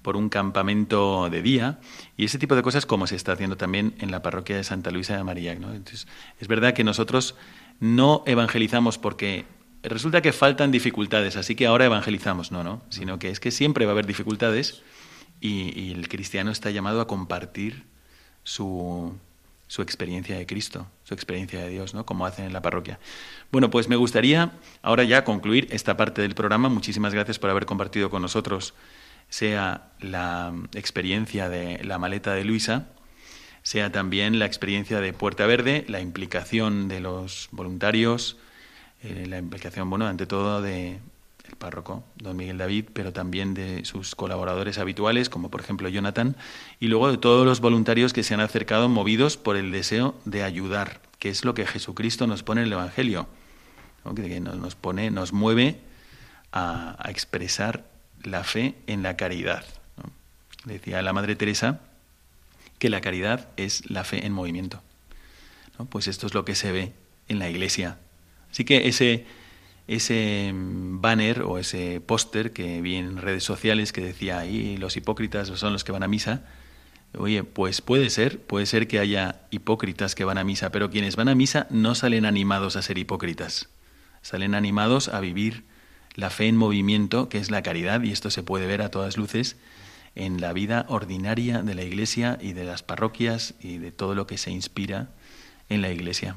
por un campamento de día y ese tipo de cosas como se está haciendo también en la parroquia de Santa Luisa de María. ¿no? Es verdad que nosotros no evangelizamos porque resulta que faltan dificultades, así que ahora evangelizamos, no, no, sino que es que siempre va a haber dificultades y el cristiano está llamado a compartir su, su experiencia de Cristo, su experiencia de Dios, ¿no? Como hacen en la parroquia. Bueno, pues me gustaría ahora ya concluir esta parte del programa. Muchísimas gracias por haber compartido con nosotros, sea la experiencia de la maleta de Luisa, sea también la experiencia de Puerta Verde, la implicación de los voluntarios, eh, la implicación, bueno, ante todo de el párroco, don Miguel David, pero también de sus colaboradores habituales, como por ejemplo Jonathan, y luego de todos los voluntarios que se han acercado movidos por el deseo de ayudar, que es lo que Jesucristo nos pone en el Evangelio, que nos pone, nos mueve a, expresar la fe en la caridad. Decía la Madre Teresa que la caridad es la fe en movimiento. Pues esto es lo que se ve en la Iglesia. Así que ese ese banner o ese póster que vi en redes sociales que decía ahí los hipócritas son los que van a misa. Oye, pues puede ser, puede ser que haya hipócritas que van a misa, pero quienes van a misa no salen animados a ser hipócritas. Salen animados a vivir la fe en movimiento, que es la caridad, y esto se puede ver a todas luces en la vida ordinaria de la Iglesia y de las parroquias y de todo lo que se inspira en la Iglesia.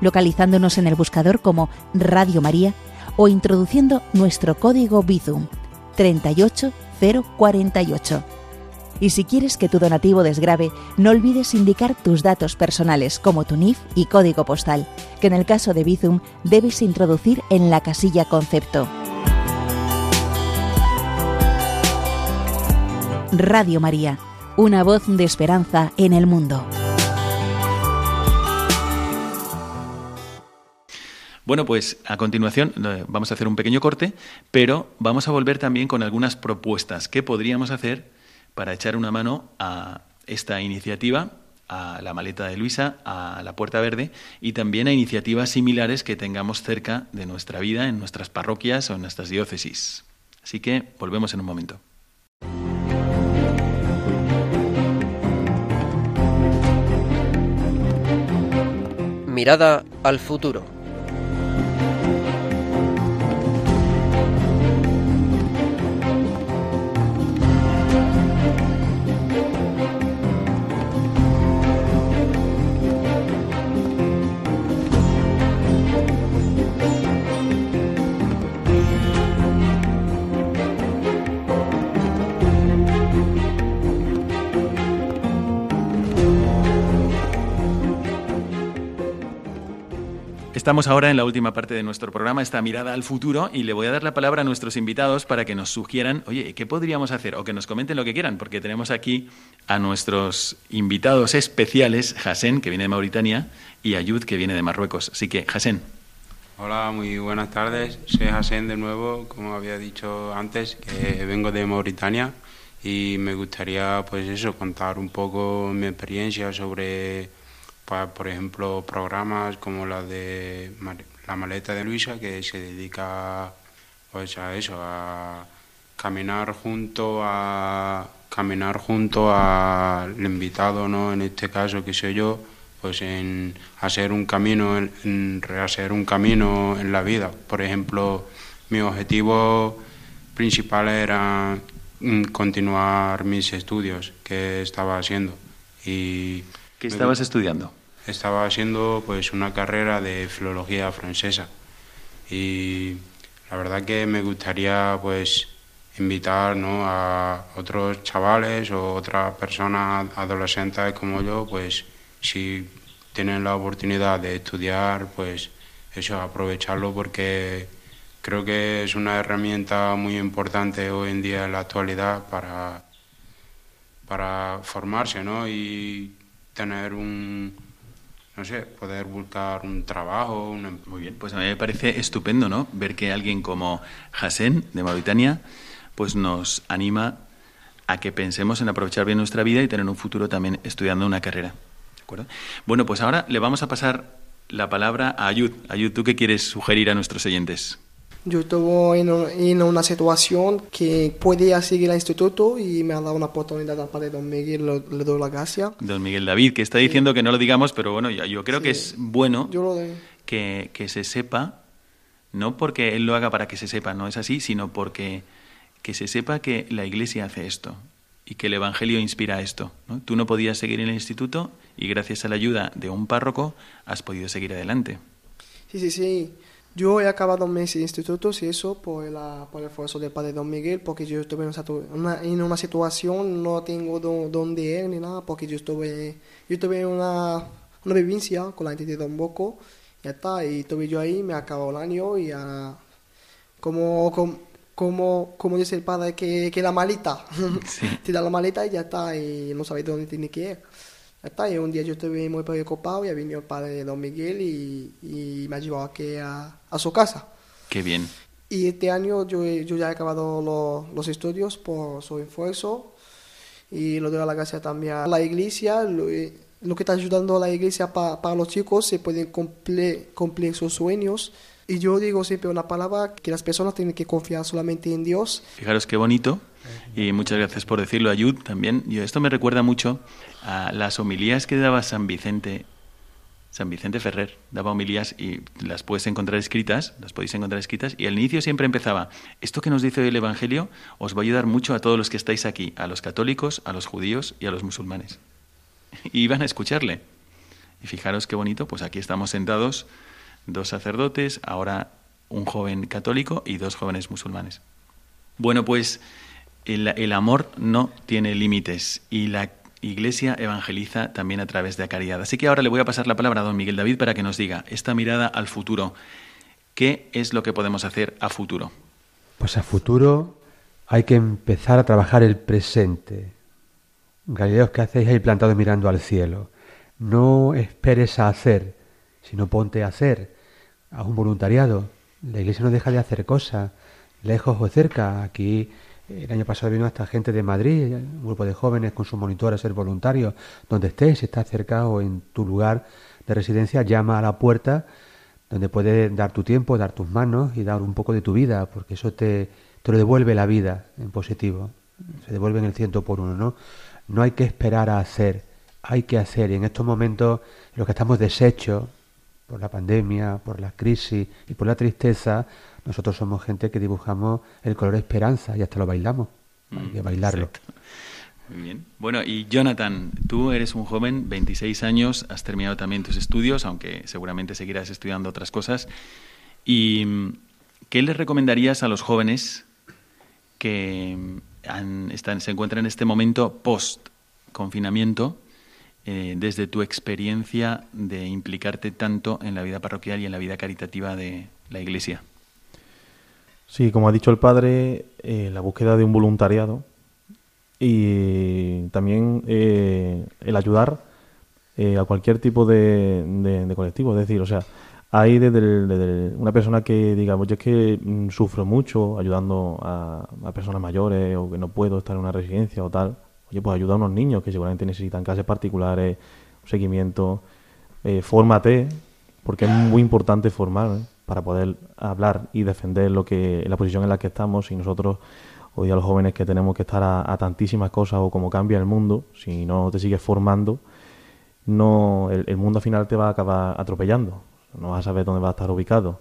localizándonos en el buscador como Radio María o introduciendo nuestro código Bizum 38048. Y si quieres que tu donativo desgrabe, no olvides indicar tus datos personales como tu NIF y código postal, que en el caso de Bizum debes introducir en la casilla concepto. Radio María una voz de esperanza en el mundo. Bueno, pues a continuación eh, vamos a hacer un pequeño corte, pero vamos a volver también con algunas propuestas que podríamos hacer para echar una mano a esta iniciativa, a la maleta de Luisa, a la Puerta Verde y también a iniciativas similares que tengamos cerca de nuestra vida, en nuestras parroquias o en nuestras diócesis. Así que volvemos en un momento. Mirada al futuro. Estamos ahora en la última parte de nuestro programa, esta mirada al futuro, y le voy a dar la palabra a nuestros invitados para que nos sugieran, oye, ¿qué podríamos hacer? O que nos comenten lo que quieran, porque tenemos aquí a nuestros invitados especiales, Hasen, que viene de Mauritania, y Ayud, que viene de Marruecos. Así que, Hasen. Hola, muy buenas tardes. Soy Hasen de nuevo, como había dicho antes, vengo de Mauritania y me gustaría, pues eso, contar un poco mi experiencia sobre por ejemplo, programas como la de La maleta de Luisa, que se dedica pues a eso, a caminar junto a caminar junto al invitado, ¿no? En este caso, que soy yo, pues en hacer un camino, en, rehacer un camino en la vida. Por ejemplo, mi objetivo principal era mm, continuar mis estudios que estaba haciendo y ¿Qué estabas estudiando? estaba haciendo pues una carrera de filología francesa y la verdad que me gustaría pues invitar ¿no? a otros chavales o otras personas adolescentes como yo pues si tienen la oportunidad de estudiar pues eso aprovecharlo porque creo que es una herramienta muy importante hoy en día en la actualidad para para formarse ¿no? y tener un, no sé, poder buscar un trabajo. Em- Muy bien, pues a mí me parece estupendo, ¿no? Ver que alguien como Hassan, de Mauritania, pues nos anima a que pensemos en aprovechar bien nuestra vida y tener un futuro también estudiando una carrera. ¿De acuerdo? Bueno, pues ahora le vamos a pasar la palabra a Ayud. Ayud, ¿tú qué quieres sugerir a nuestros oyentes? Yo estuve en, una situación que podía seguir al instituto y me ha dado una oportunidad al padre Don Miguel, le, doy la gracia. Don Miguel David, que está diciendo que no lo digamos, pero bueno, yo, yo creo que es bueno que, que, se sepa, no porque él lo haga para que se sepa, no es así, sino porque que se sepa que la Iglesia hace esto y que el Evangelio inspira esto. ¿no? Tú no podías seguir en el instituto y gracias a la ayuda de un párroco has podido seguir adelante. Sí, sí, sí. Yo he acabado mis institutos y eso por, la, por el esfuerzo del padre Don Miguel, porque yo estuve en una, en una situación, no tengo dónde ir ni nada, porque yo estuve, yo tuve una, una vivencia con la entidad de Don Boco, ya está, y estuve yo ahí, me acabó el año y ya, como, como, como, dice el padre, que, que la maleta, te da la maleta y ya está, y no sabes dónde tiene que ir. Y un día yo estuve muy preocupado y vino el padre de Don Miguel y, me ha llevado aquí a, su casa. Qué bien. Y este año yo, yo ya he acabado los estudios por su esfuerzo y lo doy a la gracia también a la iglesia. Lo, que está ayudando a la iglesia para los chicos se pueden cumplir, cumplir sus sueños. Y yo digo siempre una palabra que las personas tienen que confiar solamente en Dios. Fijaros qué bonito y muchas gracias por decirlo, Ayud, también. Yo, esto me recuerda mucho a las homilías que daba San Vicente, San Vicente Ferrer. Daba homilías y las puedes encontrar escritas, las podéis encontrar escritas, y al inicio siempre empezaba, esto que nos dice el Evangelio os va a ayudar mucho a todos los que estáis aquí, a los católicos, a los judíos y a los musulmanes. (laughs) Y iban a escucharle. Y fijaros qué bonito, pues aquí estamos sentados, dos sacerdotes, ahora un joven católico y dos jóvenes musulmanes. Bueno, pues el, amor no tiene límites y la Iglesia evangeliza también a través de la. Así que ahora le voy a pasar la palabra a don Miguel David para que nos diga esta mirada al futuro. ¿Qué es lo que podemos hacer a futuro? Pues a futuro hay que empezar a trabajar el presente. Galileos, ¿qué hacéis ahí plantados mirando al cielo? No esperes a hacer, sino ponte a hacer. A un voluntariado. La iglesia no deja de hacer cosas, lejos o cerca. Aquí el año pasado vino esta gente de Madrid, un grupo de jóvenes con su monitor a ser voluntarios. Donde estés, si estás cerca o en tu lugar de residencia, llama a la puerta donde puedes dar tu tiempo, dar tus manos y dar un poco de tu vida, porque eso te, lo devuelve la vida en positivo. Se devuelve en el ciento por uno, ¿no? No hay que esperar a hacer, hay que hacer. Y en estos momentos, en los que estamos deshechos por la pandemia, por la crisis y por la tristeza, nosotros somos gente que dibujamos el color esperanza y hasta lo bailamos. Hay mm, que bailarlo. Muy bien. Bueno, y Jonathan, tú eres un joven, 26 años, has terminado también tus estudios, aunque seguramente seguirás estudiando otras cosas. ¿Y mm, qué les recomendarías a los jóvenes que mm, están, se encuentran en este momento post-confinamiento eh, desde tu experiencia de implicarte tanto en la vida parroquial y en la vida caritativa de la Iglesia. Sí, como ha dicho el padre, eh, la búsqueda de un voluntariado y también eh, el ayudar a cualquier tipo de, colectivo. Es decir, o sea, hay desde, una persona que diga, pues yo es que mm, sufro mucho ayudando a, personas mayores o que no puedo estar en una residencia o tal. Oye, pues ayuda a unos niños que seguramente necesitan clases particulares, un seguimiento. Eh, fórmate, porque es muy importante formar ¿eh? Para poder hablar y defender lo que la posición en la que estamos. Y nosotros, hoy a los jóvenes que tenemos que estar a, tantísimas cosas o como cambia el mundo, si no te sigues formando, no el, el mundo al final te va a acabar atropellando no vas a saber dónde va a estar ubicado.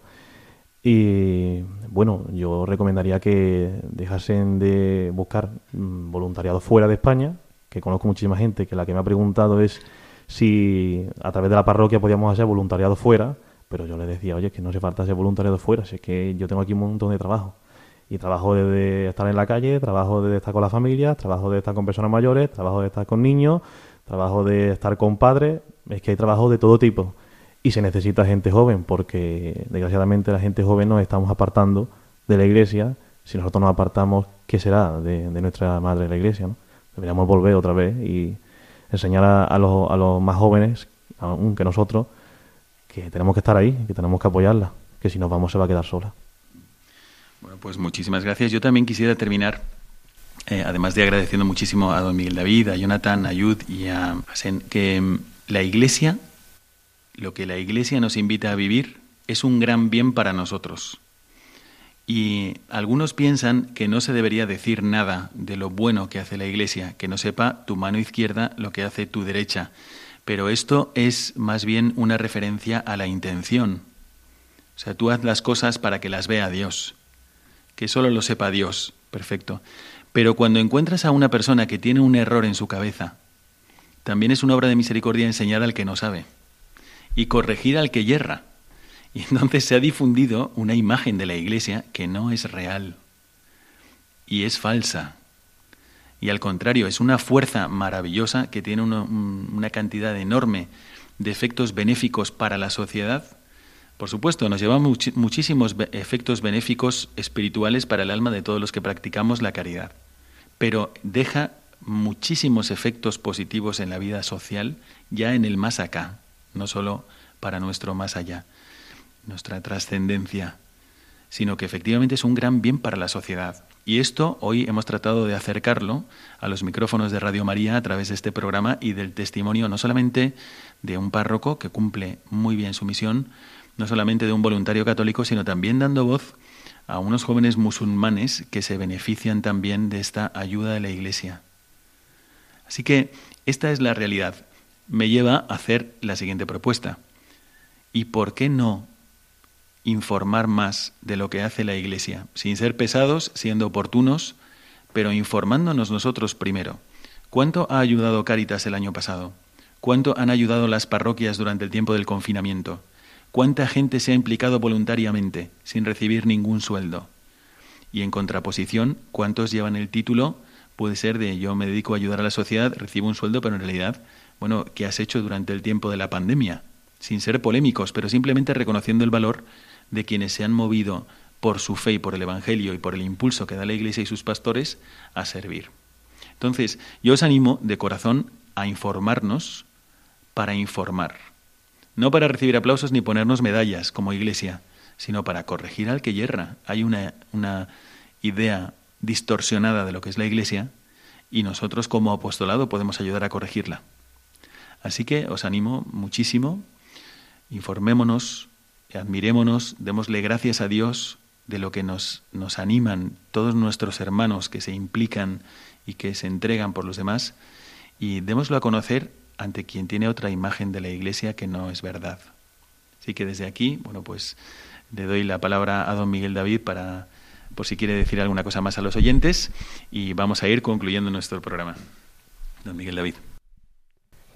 Y bueno, yo recomendaría que dejasen de buscar mm, voluntariado fuera de España, que conozco muchísima gente que la que me ha preguntado es si a través de la parroquia podíamos hacer voluntariado fuera, pero yo le decía, oye, que no hace falta hacer voluntariado fuera, si es que yo tengo aquí un montón de trabajo. Y trabajo desde estar en la calle, trabajo de estar con las familias, trabajo de estar con personas mayores, trabajo de estar con niños, trabajo de estar con padres, es que hay trabajo de todo tipo y se necesita gente joven porque desgraciadamente la gente joven nos estamos apartando de la iglesia. Si nosotros nos apartamos, ¿qué será de, nuestra madre la iglesia? ¿no? Deberíamos volver otra vez y enseñar a, los, a los más jóvenes, aunque nosotros, que tenemos que estar ahí, que tenemos que apoyarla, que si nos vamos se va a quedar sola. Bueno, pues muchísimas gracias. Yo también quisiera terminar, eh, además de agradeciendo muchísimo a don Miguel David, a Jonathan, a Yud y a Sen, que mm, la Iglesia lo que la Iglesia nos invita a vivir es un gran bien para nosotros. Y algunos piensan que no se debería decir nada de lo bueno que hace la Iglesia, que no sepa tu mano izquierda lo que hace tu derecha. Pero esto es más bien una referencia a la intención. O sea, tú haz las cosas para que las vea Dios, que solo lo sepa Dios. Perfecto. Pero cuando encuentras a una persona que tiene un error en su cabeza, también es una obra de misericordia enseñar al que no sabe y corregir al que yerra. Y entonces se ha difundido una imagen de la Iglesia que no es real y es falsa. Y al contrario, es una fuerza maravillosa que tiene una, cantidad enorme de efectos benéficos para la sociedad. Por supuesto, nos lleva muchísimos efectos benéficos espirituales para el alma de todos los que practicamos la caridad. Pero deja muchísimos efectos positivos en la vida social ya en el más acá no solo para nuestro más allá, nuestra trascendencia, sino que efectivamente es un gran bien para la sociedad. Y esto hoy hemos tratado de acercarlo a los micrófonos de Radio María a través de este programa y del testimonio no solamente de un párroco que cumple muy bien su misión, no solamente de un voluntario católico, sino también dando voz a unos jóvenes musulmanes que se benefician también de esta ayuda de la Iglesia. Así que esta es la realidad me lleva a hacer la siguiente propuesta. ¿Y por qué no informar más de lo que hace la Iglesia? Sin ser pesados, siendo oportunos, pero informándonos nosotros primero. ¿Cuánto ha ayudado Cáritas el año pasado? ¿Cuánto han ayudado las parroquias durante el tiempo del confinamiento? ¿Cuánta gente se ha implicado voluntariamente, sin recibir ningún sueldo? Y en contraposición, ¿cuántos llevan el título? Puede ser de yo me dedico a ayudar a la sociedad, recibo un sueldo, pero en realidad bueno, ¿qué has hecho durante el tiempo de la pandemia? Sin ser polémicos, pero simplemente reconociendo el valor de quienes se han movido por su fe y por el Evangelio y por el impulso que da la Iglesia y sus pastores a servir. Entonces, yo os animo de corazón a informarnos para informar. No para recibir aplausos ni ponernos medallas como Iglesia, sino para corregir al que yerra. Hay una, una idea distorsionada de lo que es la Iglesia y nosotros como apostolado podemos ayudar a corregirla. Así que os animo muchísimo, informémonos, admirémonos, démosle gracias a Dios de lo que nos, nos animan todos nuestros hermanos que se implican y que se entregan por los demás, y démoslo a conocer ante quien tiene otra imagen de la Iglesia que no es verdad. Así que desde aquí, bueno, pues le doy la palabra a don Miguel David para, por si quiere decir alguna cosa más a los oyentes, y vamos a ir concluyendo nuestro programa. Don Miguel David.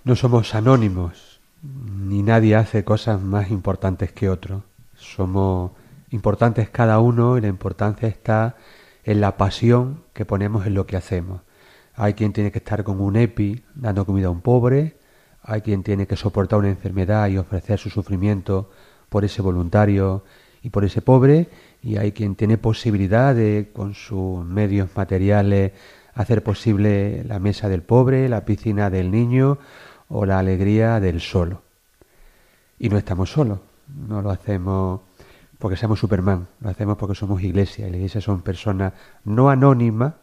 No somos anónimos, ni nadie hace cosas más importantes que otro. Somos importantes cada uno y la importancia está en la pasión que ponemos en lo que hacemos. Hay quien tiene que estar con un EPI dando comida a un pobre, hay quien tiene que soportar una enfermedad y ofrecer su sufrimiento por ese voluntario y por ese pobre, y hay quien tiene posibilidad de, con sus medios materiales, hacer posible la mesa del pobre, la piscina del niño o la alegría del solo. Y no estamos solos, no lo hacemos porque seamos Superman, lo hacemos porque somos iglesia, y la iglesia son personas no anónimas,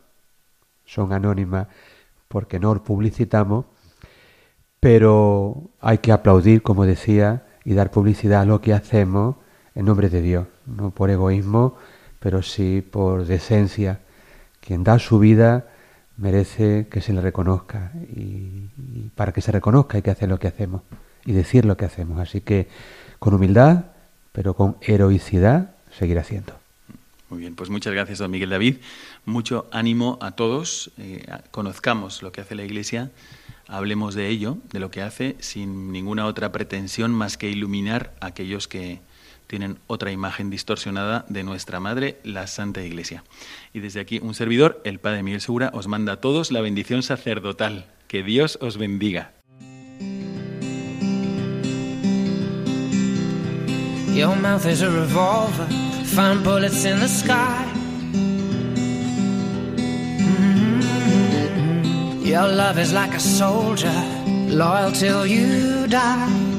son anónimas porque no publicitamos, pero hay que aplaudir, como decía, y dar publicidad a lo que hacemos en nombre de Dios, no por egoísmo, pero sí por decencia. Quien da su vida merece que se le reconozca y, para que se reconozca hay que hacer lo que hacemos y decir lo que hacemos. Así que con humildad, pero con heroicidad, seguir haciendo. Muy bien, pues muchas gracias, don Miguel David. Mucho ánimo a todos. Eh, conozcamos lo que hace la Iglesia, hablemos de ello, de lo que hace, sin ninguna otra pretensión más que iluminar a aquellos que tienen otra imagen distorsionada de nuestra Madre, la Santa Iglesia. Y desde aquí, un servidor, el Padre Miguel Segura, os manda a todos la bendición sacerdotal. Que Dios os bendiga. Loyal till you die.